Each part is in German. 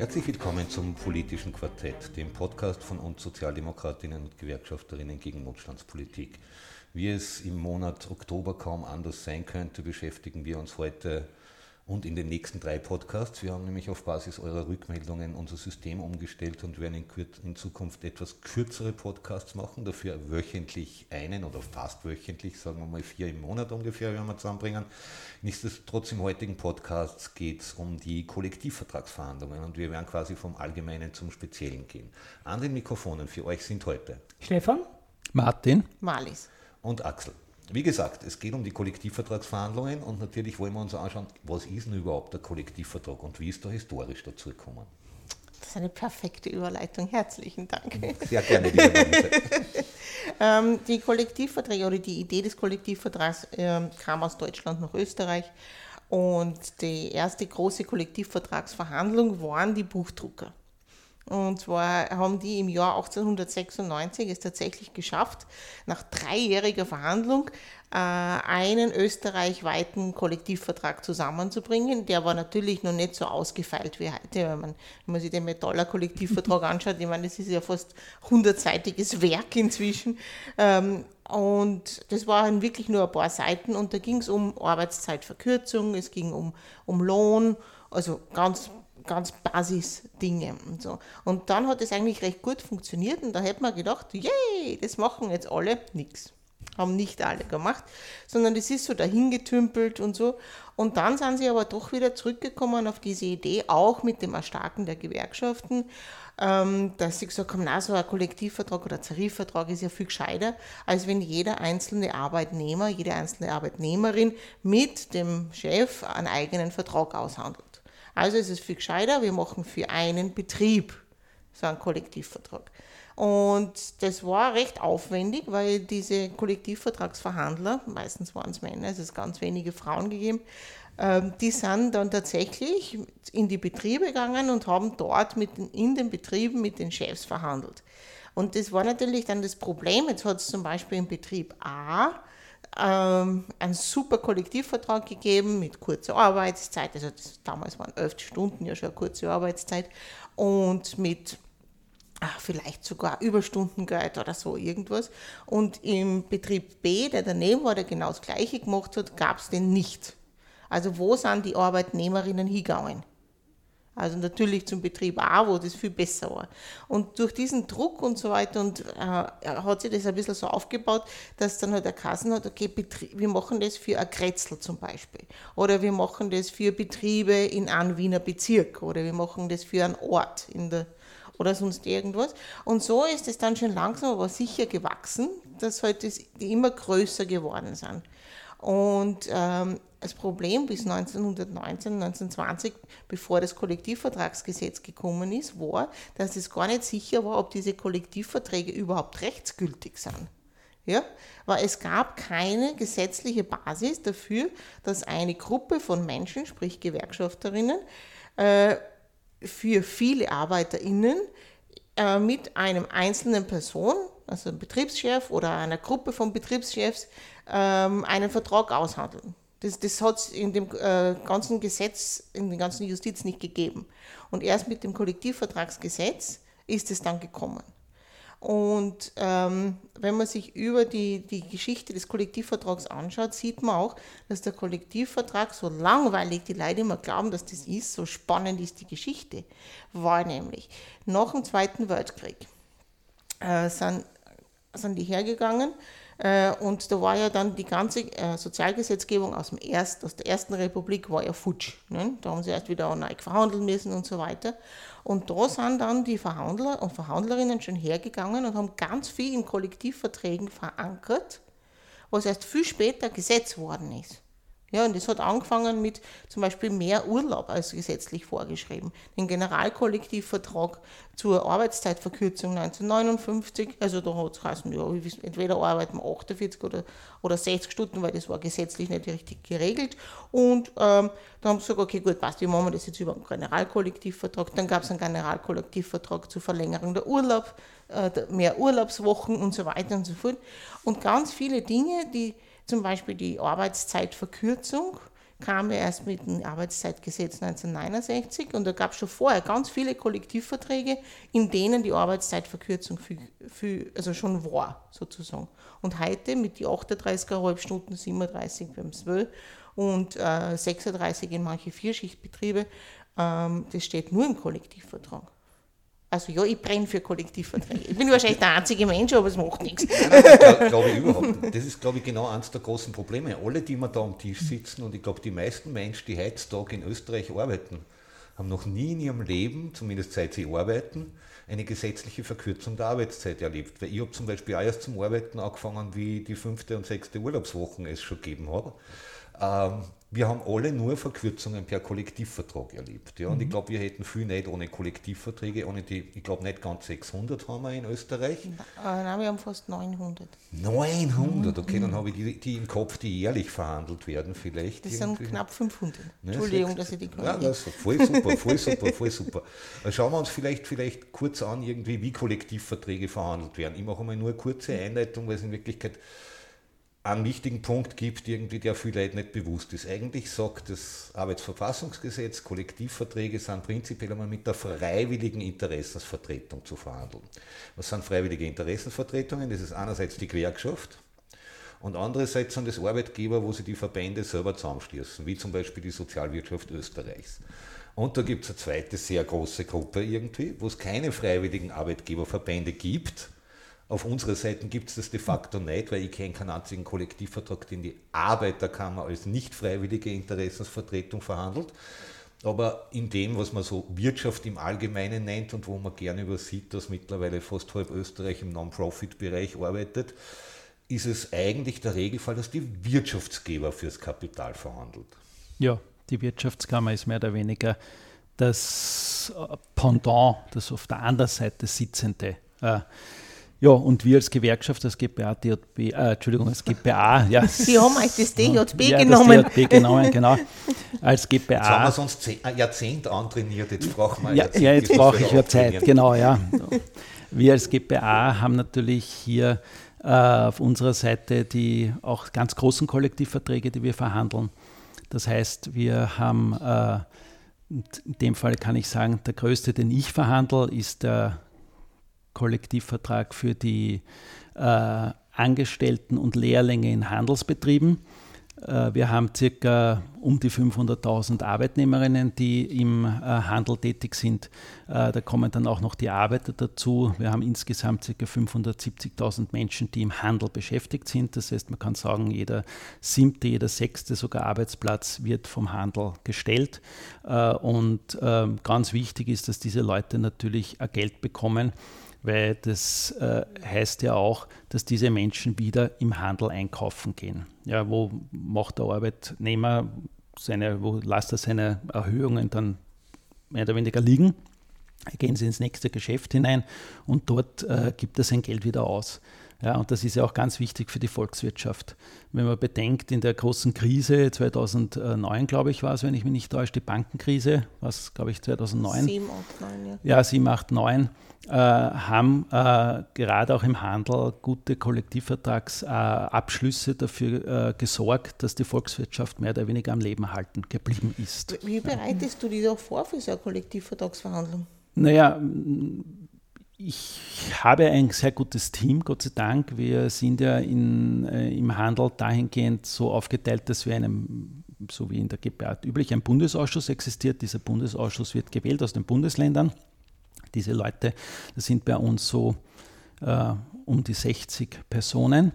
Herzlich willkommen zum Politischen Quartett, dem Podcast von uns Sozialdemokratinnen und Gewerkschafterinnen gegen Notstandspolitik. Wie es im Monat Oktober kaum anders sein könnte, beschäftigen wir uns heute und in den nächsten drei Podcasts. Wir haben nämlich auf Basis eurer Rückmeldungen unser System umgestellt und werden in, in, Zukunft etwas kürzere Podcasts machen, dafür wöchentlich einen oder fast wöchentlich, sagen wir mal vier im Monat ungefähr, werden wir zusammenbringen. Nichtsdestotrotz im heutigen Podcast geht es um die Kollektivvertragsverhandlungen und wir werden quasi vom Allgemeinen zum Speziellen gehen. An den Mikrofonen für euch sind heute Stefan, Martin, Malis und Axel. Wie gesagt, es geht um die Kollektivvertragsverhandlungen und natürlich wollen wir uns anschauen, was ist denn überhaupt der Kollektivvertrag und wie ist er historisch dazu gekommen. Das ist eine perfekte Überleitung. Herzlichen Dank. Sehr gerne, ähm, Die Kollektivverträge oder die Idee des Kollektivvertrags äh, kam aus Deutschland nach Österreich und die erste große Kollektivvertragsverhandlung waren die Buchdrucker. Und zwar haben die im Jahr 1896 es tatsächlich geschafft, nach dreijähriger Verhandlung äh, einen österreichweiten Kollektivvertrag zusammenzubringen. Der war natürlich noch nicht so ausgefeilt wie heute. Wenn man, wenn man sich den Metaller Kollektivvertrag anschaut, ich meine, das ist ja fast hundertseitiges Werk inzwischen. Ähm, und das waren wirklich nur ein paar Seiten und da ging es um Arbeitszeitverkürzung, es ging um, um Lohn, also ganz ganz Basisdinge und so. Und dann hat es eigentlich recht gut funktioniert und da hätte man gedacht, yay, das machen jetzt alle nichts. Haben nicht alle gemacht, sondern das ist so dahingetümpelt und so. Und dann sind sie aber doch wieder zurückgekommen auf diese Idee, auch mit dem Erstarken der Gewerkschaften, ähm, dass sie gesagt haben, na, so ein Kollektivvertrag oder Tarifvertrag ist ja viel gescheiter, als wenn jeder einzelne Arbeitnehmer, jede einzelne Arbeitnehmerin mit dem Chef einen eigenen Vertrag aushandelt. Also ist es viel gescheiter, wir machen für einen Betrieb so einen Kollektivvertrag. Und das war recht aufwendig, weil diese Kollektivvertragsverhandler, meistens waren es Männer, es ist ganz wenige Frauen gegeben, ähm, die sind dann tatsächlich in die Betriebe gegangen und haben dort mit den, in den Betrieben mit den Chefs verhandelt. Und das war natürlich dann das Problem. Jetzt hat es zum Beispiel im Betrieb A ähm, einen super Kollektivvertrag gegeben mit kurzer Arbeitszeit. Also das, damals waren elf Stunden ja schon eine kurze Arbeitszeit und mit ach, vielleicht sogar Überstundengeld oder so irgendwas. Und im Betrieb B, der daneben war, der genau das Gleiche gemacht hat, gab es den nicht. Also wo sind die Arbeitnehmerinnen hingegangen? Also natürlich zum Betrieb A, wo das viel besser war. Und durch diesen Druck und so weiter und äh, hat sich das ein bisschen so aufgebaut, dass dann halt der Kassen hat, okay, Betrieb, wir machen das für ein Kretzel zum Beispiel. Oder wir machen das für Betriebe in einem Wiener Bezirk. Oder wir machen das für einen Ort in der oder sonst irgendwas. Und so ist es dann schon langsam aber sicher gewachsen, dass halt das, die immer größer geworden sind. Und ähm, das Problem bis 1919, 1920, bevor das Kollektivvertragsgesetz gekommen ist, war, dass es gar nicht sicher war, ob diese Kollektivverträge überhaupt rechtsgültig sind. Ja? Weil es gab keine gesetzliche Basis dafür, dass eine Gruppe von Menschen, sprich Gewerkschafterinnen, äh, für viele ArbeiterInnen äh, mit einem einzelnen Person, also einem Betriebschef oder einer Gruppe von Betriebschefs, ähm, einen Vertrag aushandeln. Das, das hat es in dem äh, ganzen Gesetz, in der ganzen Justiz nicht gegeben. Und erst mit dem Kollektivvertragsgesetz ist es dann gekommen. Und ähm, wenn man sich über die, die Geschichte des Kollektivvertrags anschaut, sieht man auch, dass der Kollektivvertrag, so langweilig die Leute immer glauben, dass das ist, so spannend ist die Geschichte, war nämlich nach dem Zweiten Weltkrieg äh, sind, sind die hergegangen äh, und da war ja dann die ganze äh, Sozialgesetzgebung aus, dem Erst, aus der Ersten Republik war ja futsch. Ne? Da haben sie erst wieder neu verhandeln müssen und so weiter. Und da sind dann die Verhandler und Verhandlerinnen schon hergegangen und haben ganz viel in Kollektivverträgen verankert, was erst viel später Gesetz worden ist. Ja, und das hat angefangen mit zum Beispiel mehr Urlaub als gesetzlich vorgeschrieben. Den Generalkollektivvertrag zur Arbeitszeitverkürzung 1959, also da hat es geheißen, ja, entweder arbeiten wir 48 oder, oder 60 Stunden, weil das war gesetzlich nicht richtig geregelt. Und ähm, dann haben sie gesagt, okay, gut, passt, wie machen wir das jetzt über einen Generalkollektivvertrag? Dann gab es einen Generalkollektivvertrag zur Verlängerung der Urlaub, äh, mehr Urlaubswochen und so weiter und so fort. Und ganz viele Dinge, die zum Beispiel die Arbeitszeitverkürzung kam ja erst mit dem Arbeitszeitgesetz 1969 und da gab es schon vorher ganz viele Kollektivverträge, in denen die Arbeitszeitverkürzung für, für, also schon war, sozusagen. Und heute mit die 38,5 Stunden, 37 beim 12 und äh, 36 in manche Vierschichtbetriebe, ähm, das steht nur im Kollektivvertrag. Also ja, ich brenne für Kollektivverträge. Ich bin wahrscheinlich der einzige Mensch, aber es macht nichts. Nein, glaube ich überhaupt. Das ist, glaube ich, genau eines der großen Probleme. Alle, die wir da am Tisch sitzen, und ich glaube, die meisten Menschen, die heutzutage in Österreich arbeiten, haben noch nie in ihrem Leben, zumindest seit sie arbeiten, eine gesetzliche Verkürzung der Arbeitszeit erlebt. Weil ich habe zum Beispiel auch erst zum Arbeiten angefangen, wie die fünfte und sechste Urlaubswochen es schon gegeben hat. Ähm, wir haben alle nur Verkürzungen per Kollektivvertrag erlebt. Ja? Und mhm. ich glaube, wir hätten viel nicht ohne Kollektivverträge, ohne die, ich glaube nicht ganz 600 haben wir in Österreich. Nein, wir haben fast 900. 900, okay, mhm. dann habe ich die, die, im Kopf, die jährlich verhandelt werden vielleicht. Das irgendwie. sind knapp 500. Ne, Entschuldigung, dass ich die ja, also Voll super, voll super, voll super. Also schauen wir uns vielleicht, vielleicht kurz an, irgendwie, wie Kollektivverträge verhandelt werden. Ich mache mal nur eine kurze Einleitung, weil es in Wirklichkeit einen wichtigen Punkt gibt, irgendwie, der vielen Leuten nicht bewusst ist. Eigentlich sagt das Arbeitsverfassungsgesetz, Kollektivverträge sind prinzipiell einmal mit der freiwilligen Interessensvertretung zu verhandeln. Was sind freiwillige Interessensvertretungen? Das ist einerseits die Gewerkschaft und andererseits sind das Arbeitgeber, wo sie die Verbände selber zusammenschließen, wie zum Beispiel die Sozialwirtschaft Österreichs. Und da gibt es eine zweite sehr große Gruppe irgendwie, wo es keine freiwilligen Arbeitgeberverbände gibt, auf unserer Seite gibt es das de facto nicht, weil ich kenne keinen einzigen Kollektivvertrag, den die Arbeiterkammer als nicht freiwillige Interessensvertretung verhandelt. Aber in dem, was man so Wirtschaft im Allgemeinen nennt und wo man gerne übersieht, dass mittlerweile fast halb Österreich im Non-Profit-Bereich arbeitet, ist es eigentlich der Regelfall, dass die Wirtschaftsgeber fürs Kapital verhandelt. Ja, die Wirtschaftskammer ist mehr oder weniger das Pendant, das auf der anderen Seite sitzende. Äh, ja, und wir als Gewerkschaft, als GPA, DJB, äh, Entschuldigung, als GPA, ja. Sie haben euch das DJB ja, genommen. Das DJB genommen, genau. Als GPA. Jetzt haben wir sonst ein Jahrzehnt antrainiert, jetzt brauchen wir ja, Jahrzehnt, ja, jetzt brauche ich ja Zeit, genau, ja. Wir als GPA haben natürlich hier äh, auf unserer Seite die auch ganz großen Kollektivverträge, die wir verhandeln. Das heißt, wir haben, äh, in dem Fall kann ich sagen, der größte, den ich verhandle, ist der Kollektivvertrag für die äh, Angestellten und Lehrlinge in Handelsbetrieben. Äh, wir haben circa um die 500.000 Arbeitnehmerinnen, die im äh, Handel tätig sind. Äh, da kommen dann auch noch die Arbeiter dazu. Wir haben insgesamt circa 570.000 Menschen, die im Handel beschäftigt sind. Das heißt, man kann sagen, jeder siebte, jeder sechste sogar Arbeitsplatz wird vom Handel gestellt. Und ähm, ganz wichtig ist, dass diese Leute natürlich Geld bekommen weil das äh, heißt ja auch, dass diese Menschen wieder im Handel einkaufen gehen. Ja, wo macht der Arbeitnehmer seine, wo lässt er seine Erhöhungen dann mehr oder weniger liegen? Gehen sie ins nächste Geschäft hinein und dort äh, gibt er sein Geld wieder aus. Ja, und das ist ja auch ganz wichtig für die Volkswirtschaft. Wenn man bedenkt, in der großen Krise 2009, glaube ich, war es, wenn ich mich nicht täusche, die Bankenkrise, was, glaube ich, 2009. 7, 8, 9, ja. Ja, 7, 8, 9 äh, haben äh, gerade auch im Handel gute Kollektivvertragsabschlüsse äh, dafür gesorgt, dass die Volkswirtschaft mehr oder weniger am Leben erhalten geblieben ist. Wie bereitest du dich auch vor für so eine Kollektivvertragsverhandlung? Naja, ich habe ein sehr gutes Team, Gott sei Dank. Wir sind ja in, äh, im Handel dahingehend so aufgeteilt, dass wir einem, so wie in der GPA üblich, ein Bundesausschuss existiert. Dieser Bundesausschuss wird gewählt aus den Bundesländern diese Leute, das sind bei uns so äh, um die 60 Personen.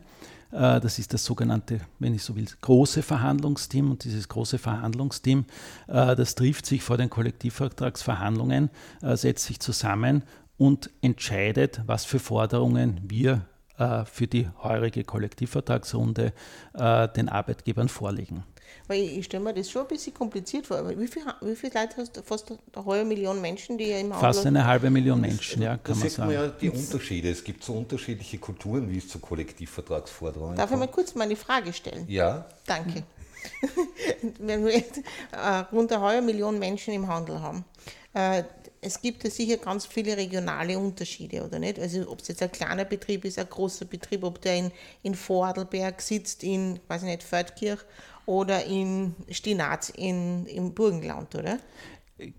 Äh, das ist das sogenannte, wenn ich so will, große Verhandlungsteam. Und dieses große Verhandlungsteam, äh, das trifft sich vor den Kollektivvertragsverhandlungen, äh, setzt sich zusammen und entscheidet, was für Forderungen wir äh, für die heurige Kollektivvertragsrunde äh, den Arbeitgebern vorlegen. Weil ich, ich stelle mir das schon ein bisschen kompliziert vor. Aber wie, viel, wie viele Leute hast du? Fast eine halbe Million Menschen, die ja im Fast eine halbe Million Menschen, ja, kann da man sieht man sagen. ja die Unterschiede. Es gibt so unterschiedliche Kulturen, wie es zu Kollektivvertragsforderungen Darf ich mal kommt. kurz meine Frage stellen? Ja, Danke. Wenn wir jetzt, äh, rund eine halbe Million Menschen im Handel haben, äh, es gibt ja sicher ganz viele regionale Unterschiede, oder nicht? Also ob es jetzt ein kleiner Betrieb ist, ein großer Betrieb, ob der in, in Vorarlberg sitzt, in, weiß ich nicht, Feldkirch oder in Stinaz in, im Burgenland, oder?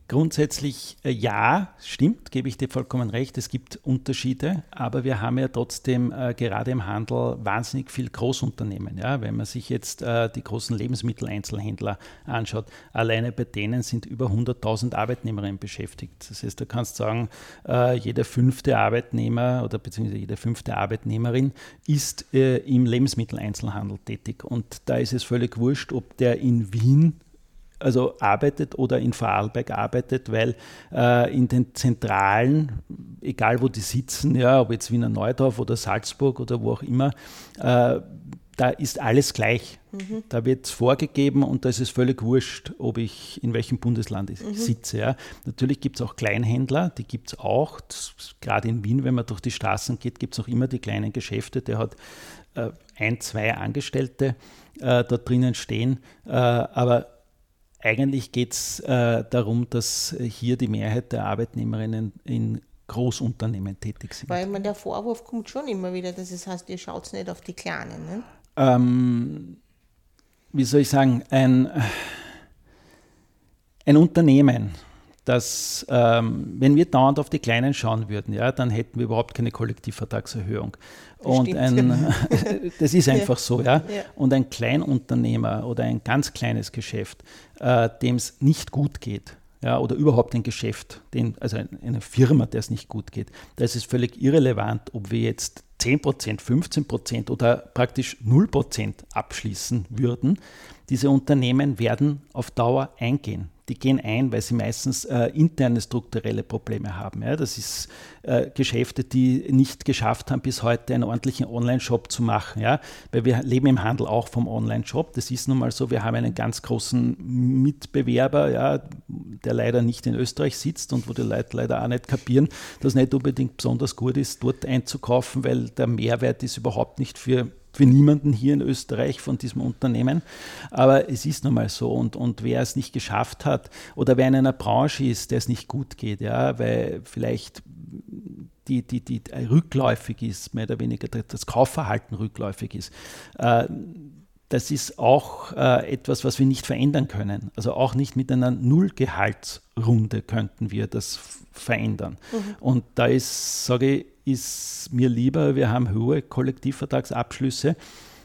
Grundsätzlich äh, ja, stimmt, gebe ich dir vollkommen recht. Es gibt Unterschiede, aber wir haben ja trotzdem äh, gerade im Handel wahnsinnig viel Großunternehmen. Ja? Wenn man sich jetzt äh, die großen Lebensmitteleinzelhändler anschaut, alleine bei denen sind über 100.000 Arbeitnehmerinnen beschäftigt. Das heißt, du kannst sagen, äh, jeder fünfte Arbeitnehmer oder beziehungsweise jede fünfte Arbeitnehmerin ist äh, im Lebensmitteleinzelhandel tätig. Und da ist es völlig wurscht, ob der in Wien also arbeitet oder in Vorarlberg arbeitet, weil äh, in den Zentralen, egal wo die sitzen, ja, ob jetzt Wiener Neudorf oder Salzburg oder wo auch immer, äh, da ist alles gleich. Da wird es vorgegeben und da ist es völlig wurscht, ob ich in welchem Bundesland ich sitze. Ja. Natürlich gibt es auch Kleinhändler, die gibt es auch. Gerade in Wien, wenn man durch die Straßen geht, gibt es auch immer die kleinen Geschäfte. Der hat äh, ein, zwei Angestellte äh, dort drinnen stehen. Äh, aber eigentlich geht es äh, darum, dass hier die Mehrheit der Arbeitnehmerinnen in Großunternehmen tätig sind. Weil man der Vorwurf kommt schon immer wieder, dass es heißt, ihr schaut nicht auf die Kleinen. Ne? ähm, wie soll ich sagen, ein, ein Unternehmen, das, ähm, wenn wir dauernd auf die Kleinen schauen würden, ja, dann hätten wir überhaupt keine Kollektivvertragserhöhung. Und stimmt. ein, das ist einfach so, ja. Ja. Und ein Kleinunternehmer oder ein ganz kleines Geschäft, äh, dem es nicht gut geht, ja, oder überhaupt ein Geschäft, den, also ein- eine Firma, der es nicht gut geht, da ist es völlig irrelevant, ob wir jetzt 10%, 15% oder praktisch 0% abschließen würden. Diese Unternehmen werden auf Dauer eingehen. Die gehen ein, weil sie meistens äh, interne strukturelle Probleme haben. Ja. Das ist äh, Geschäfte, die nicht geschafft haben, bis heute einen ordentlichen Online-Shop zu machen. Ja. Weil wir leben im Handel auch vom Online-Shop. Das ist nun mal so. Wir haben einen ganz großen Mitbewerber, ja, der leider nicht in Österreich sitzt und wo die Leute leider auch nicht kapieren, dass nicht unbedingt besonders gut ist, dort einzukaufen, weil der Mehrwert ist überhaupt nicht für für niemanden hier in Österreich von diesem Unternehmen. Aber es ist nun mal so. Und, und wer es nicht geschafft hat oder wer in einer Branche ist, der es nicht gut geht, ja, weil vielleicht die, die, die rückläufig ist, mehr oder weniger das Kaufverhalten rückläufig ist, äh, das ist auch äh, etwas, was wir nicht verändern können. Also auch nicht mit einer Nullgehaltsrunde könnten wir das verändern. Und da ist, sage ich, ist mir lieber, wir haben hohe Kollektivvertragsabschlüsse,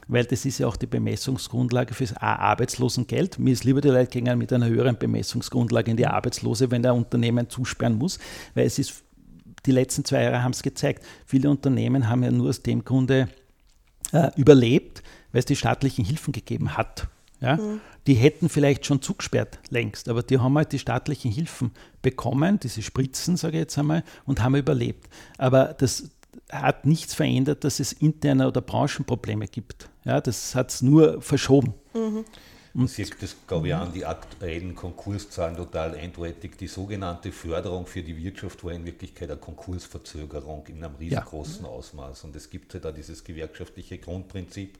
weil das ist ja auch die Bemessungsgrundlage fürs Arbeitslosengeld. Mir ist lieber, die Leute gehen mit einer höheren Bemessungsgrundlage in die Arbeitslose, wenn der Unternehmen zusperren muss, weil es ist, die letzten zwei Jahre haben es gezeigt, viele Unternehmen haben ja nur aus dem Grunde äh, überlebt, weil es die staatlichen Hilfen gegeben hat. Ja? Die hätten vielleicht schon zugesperrt längst, aber die haben halt die staatlichen Hilfen bekommen, diese Spritzen, sage ich jetzt einmal, und haben überlebt. Aber das hat nichts verändert, dass es interne oder Branchenprobleme gibt. Ja, das hat es nur verschoben. Man sieht das, glaube ich, an die aktuellen Konkurszahlen total eindeutig. Die sogenannte Förderung für die Wirtschaft war in Wirklichkeit eine Konkursverzögerung in einem riesengroßen Ausmaß. Und es gibt halt da dieses gewerkschaftliche Grundprinzip,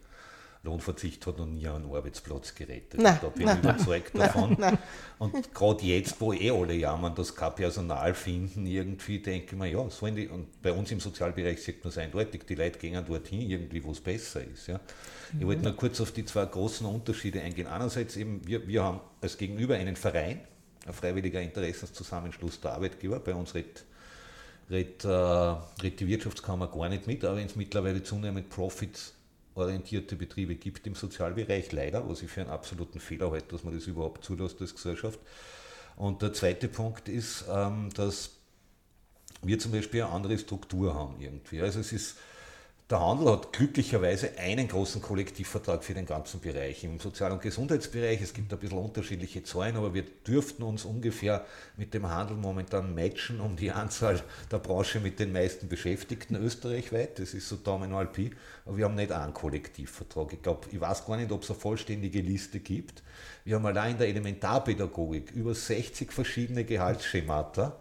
Lohnverzicht hat noch nie einen Arbeitsplatz gerettet. Nein, da bin ich überzeugt nein, davon. nein. Und gerade jetzt, wo eh alle jammern, dass kein Personal finden, irgendwie denke ich mir, ja, sollen die, und bei uns im Sozialbereich sieht man es eindeutig, die Leute gehen dorthin, irgendwie, wo es besser ist. Ja. Ich wollte nur kurz auf die zwei großen Unterschiede eingehen. Einerseits eben, wir, wir haben als Gegenüber einen Verein, ein freiwilliger Interessenszusammenschluss der Arbeitgeber. Bei uns redet, redet, äh, redet die Wirtschaftskammer gar nicht mit, aber wenn es mittlerweile zunehmend profitorientierte Betriebe gibt im Sozialbereich, leider, was ich für einen absoluten Fehler halte, dass man das überhaupt zulässt als Gesellschaft. Und der zweite Punkt ist, ähm, dass wir zum Beispiel eine andere Struktur haben irgendwie. Also es ist Der Handel hat glücklicherweise einen großen Kollektivvertrag für den ganzen Bereich. Im Sozial- und Gesundheitsbereich, es gibt ein bisschen unterschiedliche Zahlen, aber wir dürften uns ungefähr mit dem Handel momentan matchen um die Anzahl der Branche mit den meisten Beschäftigten österreichweit. Das ist so Daumen Pi, aber wir haben nicht einen Kollektivvertrag. Ich glaube, ich weiß gar nicht, ob es eine vollständige Liste gibt. Wir haben allein in der Elementarpädagogik über 60 verschiedene Gehaltsschemata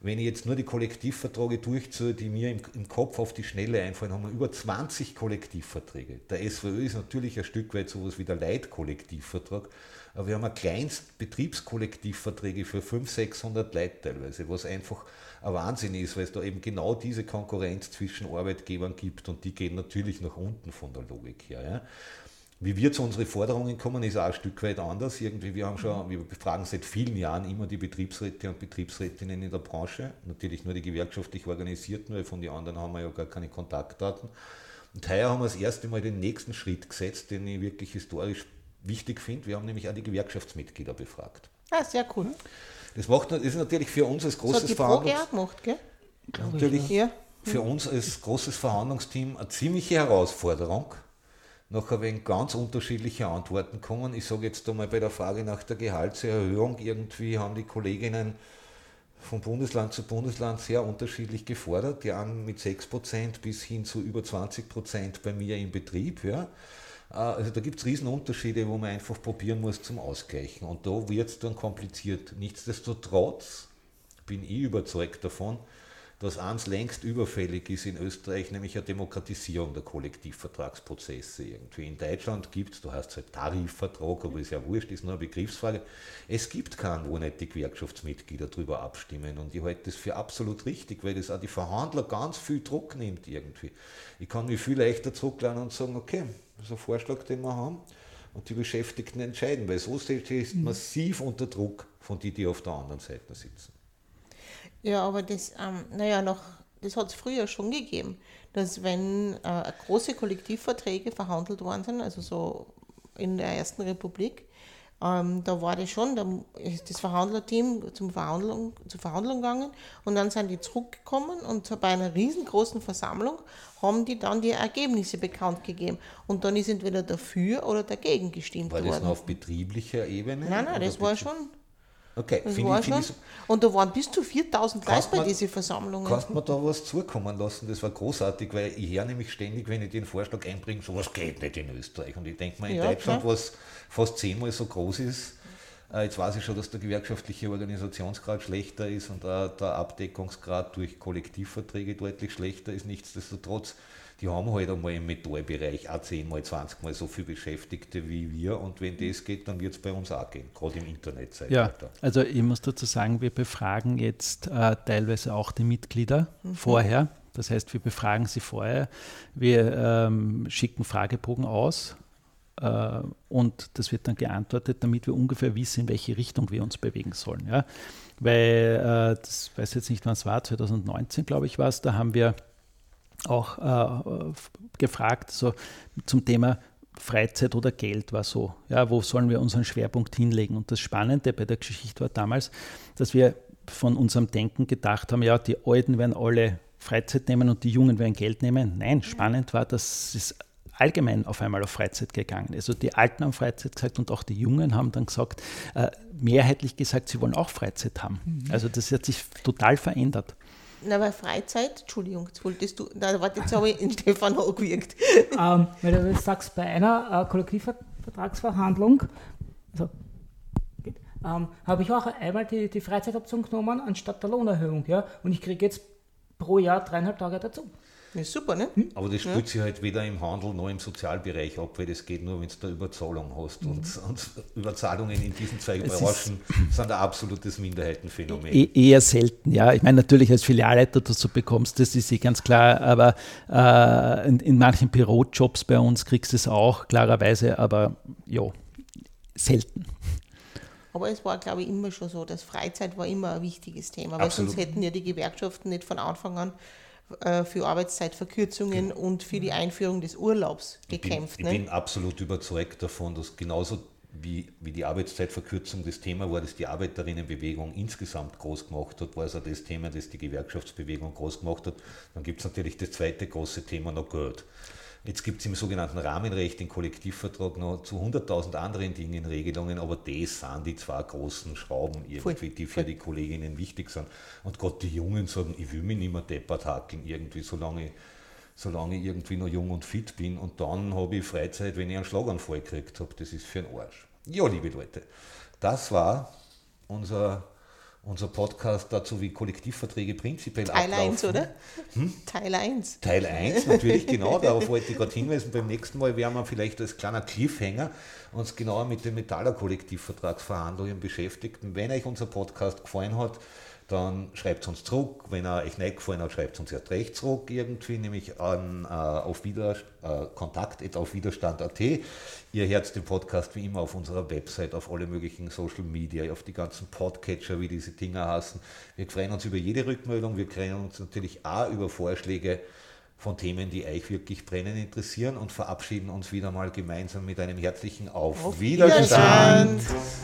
wenn ich jetzt nur die Kollektivverträge durchziehe, die mir im, im, Kopf auf die Schnelle einfallen, haben wir über 20 Kollektivverträge. Der SVÖ ist natürlich ein Stück weit sowas wie der Leitkollektivvertrag, aber wir haben kleinst Betriebskollektivverträge für 500, 600 Leute teilweise, was einfach ein Wahnsinn ist, weil es da eben genau diese Konkurrenz zwischen Arbeitgebern gibt und die gehen natürlich nach unten von der Logik her. Ja. Wie wir zu unseren Forderungen kommen, ist auch ein Stück weit anders. Irgendwie, wir haben schon, wir befragen seit vielen Jahren immer die Betriebsräte und Betriebsrätinnen in der Branche. Natürlich nur die gewerkschaftlich organisierten, weil von den anderen haben wir ja gar keine Kontaktdaten. Und heuer haben wir das erste Mal den nächsten Schritt gesetzt, den ich wirklich historisch wichtig finde. Wir haben nämlich auch die Gewerkschaftsmitglieder befragt. Ah, sehr cool. Das, macht, das ist natürlich für uns als großes so Verhandlungs... gemacht, gell? Natürlich ja. für uns als großes Verhandlungsteam eine ziemliche Herausforderung nachher wegen ganz unterschiedliche Antworten kommen. Ich sage jetzt einmal bei der Frage nach der Gehaltserhöhung, irgendwie haben die Kolleginnen von Bundesland zu Bundesland sehr unterschiedlich gefordert, die einen mit 6% bis hin zu über 20% bei mir im Betrieb. Ja. Äh, also da gibt es Riesenunterschiede, wo man einfach probieren muss zum Ausgleichen. Und da wird es dann kompliziert. Nichtsdestotrotz bin ich überzeugt davon, dass eins längst überfällig ist in Österreich, nämlich eine Demokratisierung der Kollektivvertragsprozesse. Irgendwie in Deutschland gibt es, du hast halt Tarifvertrag, aber ist ja wurscht, ist nur eine Begriffsfrage. Es gibt keinen, wo nicht die Gewerkschaftsmitglieder darüber abstimmen. Und ich halte das für absolut richtig, weil das auch die Verhandler ganz viel Druck nimmt irgendwie. Ich kann mich viel leichter zurücklehnen und sagen, okay, das ist ein Vorschlag, den wir haben. Und die Beschäftigten entscheiden, weil so steht es massiv unter Druck von denen, die auf der anderen Seite sitzen. Ja, aber das, ähm, naja, noch, das hat es früher schon gegeben, dass wenn äh, große Kollektivverträge verhandelt worden sind, also so in der Ersten Republik, ähm, da war das schon, da ist das Verhandlerteam zum Verhandlung, zur Verhandlung gegangen und dann sind die zurückgekommen und bei einer riesengroßen Versammlung haben die dann die Ergebnisse bekannt gegeben. Und dann ist entweder dafür oder dagegen gestimmt worden. War das noch auf betrieblicher Ebene? Nein, nein, das war schon Okay, das war ich, schon. Ich, und da waren bis zu 4000 Leute bei diesen Versammlungen. Kannst du mir da was zukommen lassen? Das war großartig, weil ich höre nämlich ständig, wenn ich den Vorschlag einbringe, sowas geht nicht in Österreich. Und ich denke mal, in ja, Deutschland, klar. was fast zehnmal so groß ist, äh, jetzt weiß ich schon, dass der gewerkschaftliche Organisationsgrad schlechter ist und der Abdeckungsgrad durch Kollektivverträge deutlich schlechter ist. Nichtsdestotrotz die haben halt einmal im Metallbereich auch 10 mal, 20 mal so viele Beschäftigte wie wir und wenn das geht, dann wird es bei uns auch gehen, gerade im Internet. Ja, also ich muss dazu sagen, wir befragen jetzt äh, teilweise auch die Mitglieder mhm. vorher. Das heißt, wir befragen sie vorher, wir ähm, schicken Fragebogen aus äh, und das wird dann geantwortet, damit wir ungefähr wissen, in welche Richtung wir uns bewegen sollen. Ja? Weil, äh, das weiß jetzt nicht, wann es war, 2019 glaube ich war es, da haben wir auch äh, gefragt, so zum Thema Freizeit oder Geld war so. Ja, wo sollen wir unseren Schwerpunkt hinlegen? Und das Spannende bei der Geschichte war damals, dass wir von unserem Denken gedacht haben, ja, die Alten werden alle Freizeit nehmen und die Jungen werden Geld nehmen. Nein, spannend war, dass es allgemein auf einmal auf Freizeit gegangen ist. Also die Alten haben Freizeit gesagt und auch die Jungen haben dann gesagt, äh, mehrheitlich gesagt, sie wollen auch Freizeit haben. Mhm. Also das hat sich total verändert. Na, bei Freizeit, Entschuldigung, jetzt wolltest du, na, warte, jetzt habe ich in Stefan angewirkt. Ähm, weil du jetzt sagst, bei einer äh, Kollektivvertragsverhandlung, also, ähm, habe ich auch einmal die, die Freizeitoption genommen anstatt der Lohnerhöhung. Ja? Und ich kriege jetzt pro Jahr dreieinhalb Tage dazu. Ja, super, ne? Hm? Aber das spielt ja. sich halt weder im Handel noch im Sozialbereich ab, weil das geht nur, wenn du da Überzahlung hast. Mhm. Und, und, Überzahlungen in diesen zwei Branchen sind ein absolutes Minderheitenphänomen. E eher selten, ja. Ich meine, natürlich als Filialleiter dazu bekommst, das ist eh ganz klar, aber äh, in, in, manchen Bürojobs bei uns kriegst du es auch, klarerweise, aber ja, selten. Aber es war, glaube ich, immer schon so, dass Freizeit war immer ein wichtiges Thema, weil Absolut. sonst hätten ja die Gewerkschaften nicht von Anfang an äh, für Arbeitszeitverkürzungen und für die Einführung des Urlaubs gekämpft. Ich bin, ich ne? bin absolut überzeugt davon, dass genauso wie, wie die Arbeitszeitverkürzung das Thema war, das die Arbeiterinnenbewegung insgesamt groß gemacht hat, war es auch das Thema, das die Gewerkschaftsbewegung groß gemacht hat. Dann gibt es natürlich das zweite große Thema noch Geld. Jetzt gibt es im sogenannten Rahmenrecht, den Kollektivvertrag, noch zu 100.000 anderen Dingen Regelungen, aber das sind die zwei großen Schrauben irgendwie, die für die Kolleginnen wichtig sind. Und gerade die Jungen sagen, ich will mich nicht mehr deppert hakeln irgendwie, solange, solange ich irgendwie noch jung und fit bin. Und dann habe ich Freizeit, wenn ich einen Schlaganfall gekriegt habe. Das ist für einen Arsch. Ja, liebe Leute, das war unser unser Podcast dazu, wie Kollektivverträge prinzipiell Teil ablaufen. 1, oder? Hm? Teil 1. Teil 1, natürlich, genau, darauf wollte ich gerade hinweisen. Beim nächsten Mal werden wir vielleicht als kleiner Cliffhanger uns genauer mit den Metaller-Kollektivvertragsverhandlungen beschäftigt. wenn euch unser Podcast gefallen hat, dann schreibt es uns zurück. Wenn er euch nicht gefallen hat, schreibt es uns erst recht zurück irgendwie, nämlich an äh, auf Wieder, äh, kontakt auf Widerstand.at. Ihr hört den Podcast wie immer auf unserer Website, auf alle möglichen Social Media, auf die ganzen Podcatcher, wie diese Dinger heißen. Wir freuen uns über jede Rückmeldung. Wir freuen uns natürlich auch über Vorschläge von Themen, die euch wirklich brennend interessieren und verabschieden uns wieder mal gemeinsam mit einem herzlichen Auf, auf Widerstand. Widerstand.